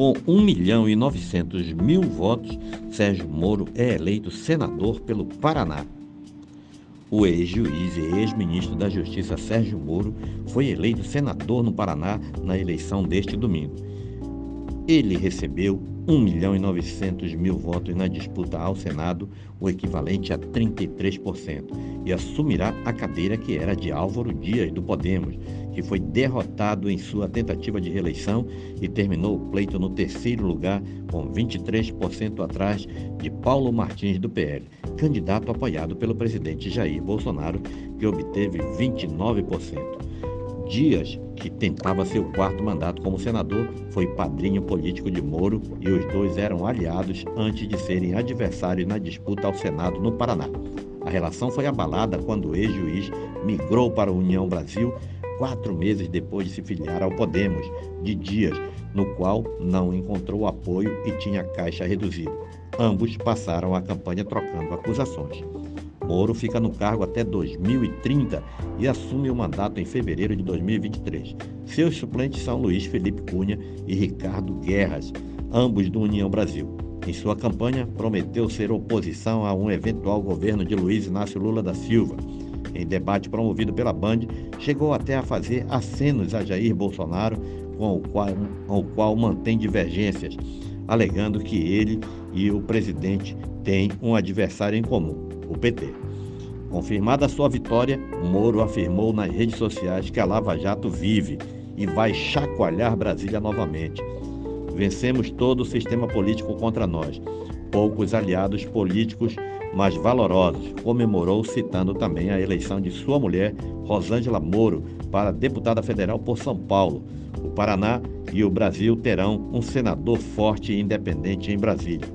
Com 1 milhão e 900 mil votos, Sérgio Moro é eleito senador pelo Paraná. O ex-juiz e ex-ministro da Justiça Sérgio Moro foi eleito senador no Paraná na eleição deste domingo. Ele recebeu 1 milhão e 900 mil votos na disputa ao Senado, o equivalente a 33%, e assumirá a cadeira que era de Álvaro Dias, do Podemos, que foi derrotado em sua tentativa de reeleição e terminou o pleito no terceiro lugar, com 23% atrás de Paulo Martins, do PL, candidato apoiado pelo presidente Jair Bolsonaro, que obteve 29%. Dias, que tentava seu quarto mandato como senador, foi padrinho político de Moro e os dois eram aliados antes de serem adversários na disputa ao Senado no Paraná. A relação foi abalada quando o ex-juiz migrou para a União Brasil quatro meses depois de se filiar ao Podemos, de Dias, no qual não encontrou apoio e tinha caixa reduzida. Ambos passaram a campanha trocando acusações. Moro fica no cargo até 2030 e assume o mandato em fevereiro de 2023. Seus suplentes são Luiz Felipe Cunha e Ricardo Guerras, ambos do União Brasil. Em sua campanha, prometeu ser oposição a um eventual governo de Luiz Inácio Lula da Silva. Em debate promovido pela Band, chegou até a fazer acenos a Jair Bolsonaro, com o qual, com o qual mantém divergências, alegando que ele e o presidente têm um adversário em comum o PT. Confirmada sua vitória, Moro afirmou nas redes sociais que a Lava Jato vive e vai chacoalhar Brasília novamente. Vencemos todo o sistema político contra nós. Poucos aliados políticos mais valorosos, comemorou citando também a eleição de sua mulher, Rosângela Moro, para deputada federal por São Paulo. O Paraná e o Brasil terão um senador forte e independente em Brasília.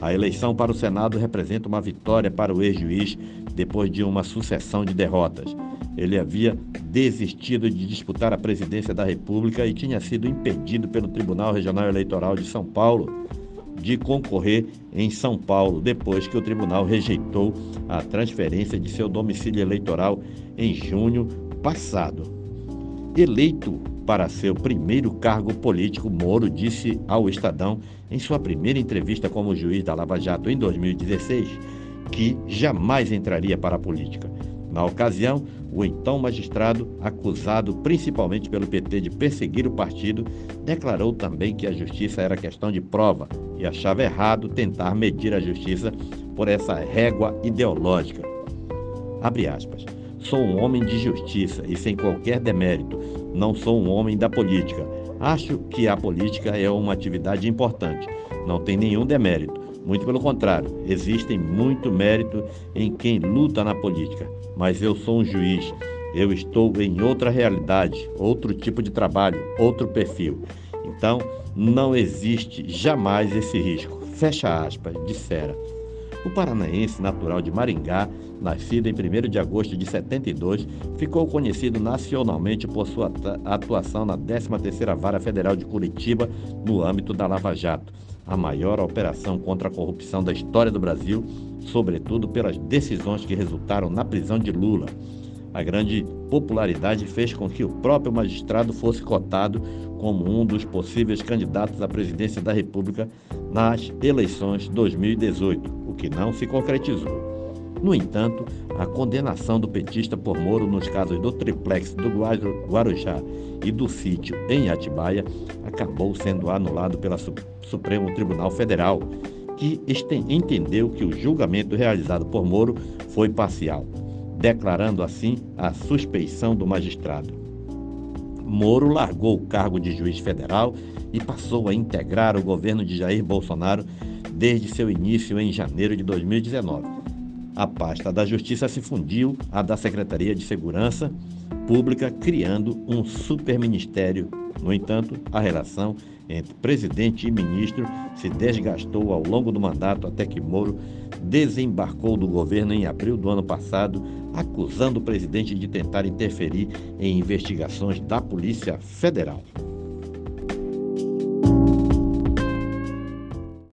A eleição para o Senado representa uma vitória para o ex-juiz depois de uma sucessão de derrotas. Ele havia desistido de disputar a presidência da República e tinha sido impedido pelo Tribunal Regional Eleitoral de São Paulo de concorrer em São Paulo, depois que o tribunal rejeitou a transferência de seu domicílio eleitoral em junho passado. Eleito para seu primeiro cargo político, Moro disse ao Estadão, em sua primeira entrevista como juiz da Lava Jato em 2016, que jamais entraria para a política. Na ocasião, o então magistrado, acusado principalmente pelo PT de perseguir o partido, declarou também que a justiça era questão de prova e achava errado tentar medir a justiça por essa régua ideológica. Abre aspas. Sou um homem de justiça e sem qualquer demérito. Não sou um homem da política. Acho que a política é uma atividade importante. Não tem nenhum demérito. Muito pelo contrário, existe muito mérito em quem luta na política. Mas eu sou um juiz. Eu estou em outra realidade, outro tipo de trabalho, outro perfil. Então, não existe jamais esse risco. Fecha aspas, dissera. O paranaense natural de Maringá, nascido em 1 de agosto de 72, ficou conhecido nacionalmente por sua atuação na 13ª Vara Federal de Curitiba no âmbito da Lava Jato, a maior operação contra a corrupção da história do Brasil, sobretudo pelas decisões que resultaram na prisão de Lula. A grande popularidade fez com que o próprio magistrado fosse cotado como um dos possíveis candidatos à presidência da República nas eleições 2018, o que não se concretizou. No entanto, a condenação do petista por Moro nos casos do triplex do Guarujá e do sítio em Atibaia acabou sendo anulado pelo Supremo Tribunal Federal, que entendeu que o julgamento realizado por Moro foi parcial declarando assim a suspeição do magistrado. Moro largou o cargo de juiz federal e passou a integrar o governo de Jair Bolsonaro desde seu início em janeiro de 2019. A pasta da Justiça se fundiu à da Secretaria de Segurança Pública, criando um superministério. No entanto, a relação entre presidente e ministro se desgastou ao longo do mandato até que Moro desembarcou do governo em abril do ano passado, acusando o presidente de tentar interferir em investigações da Polícia Federal.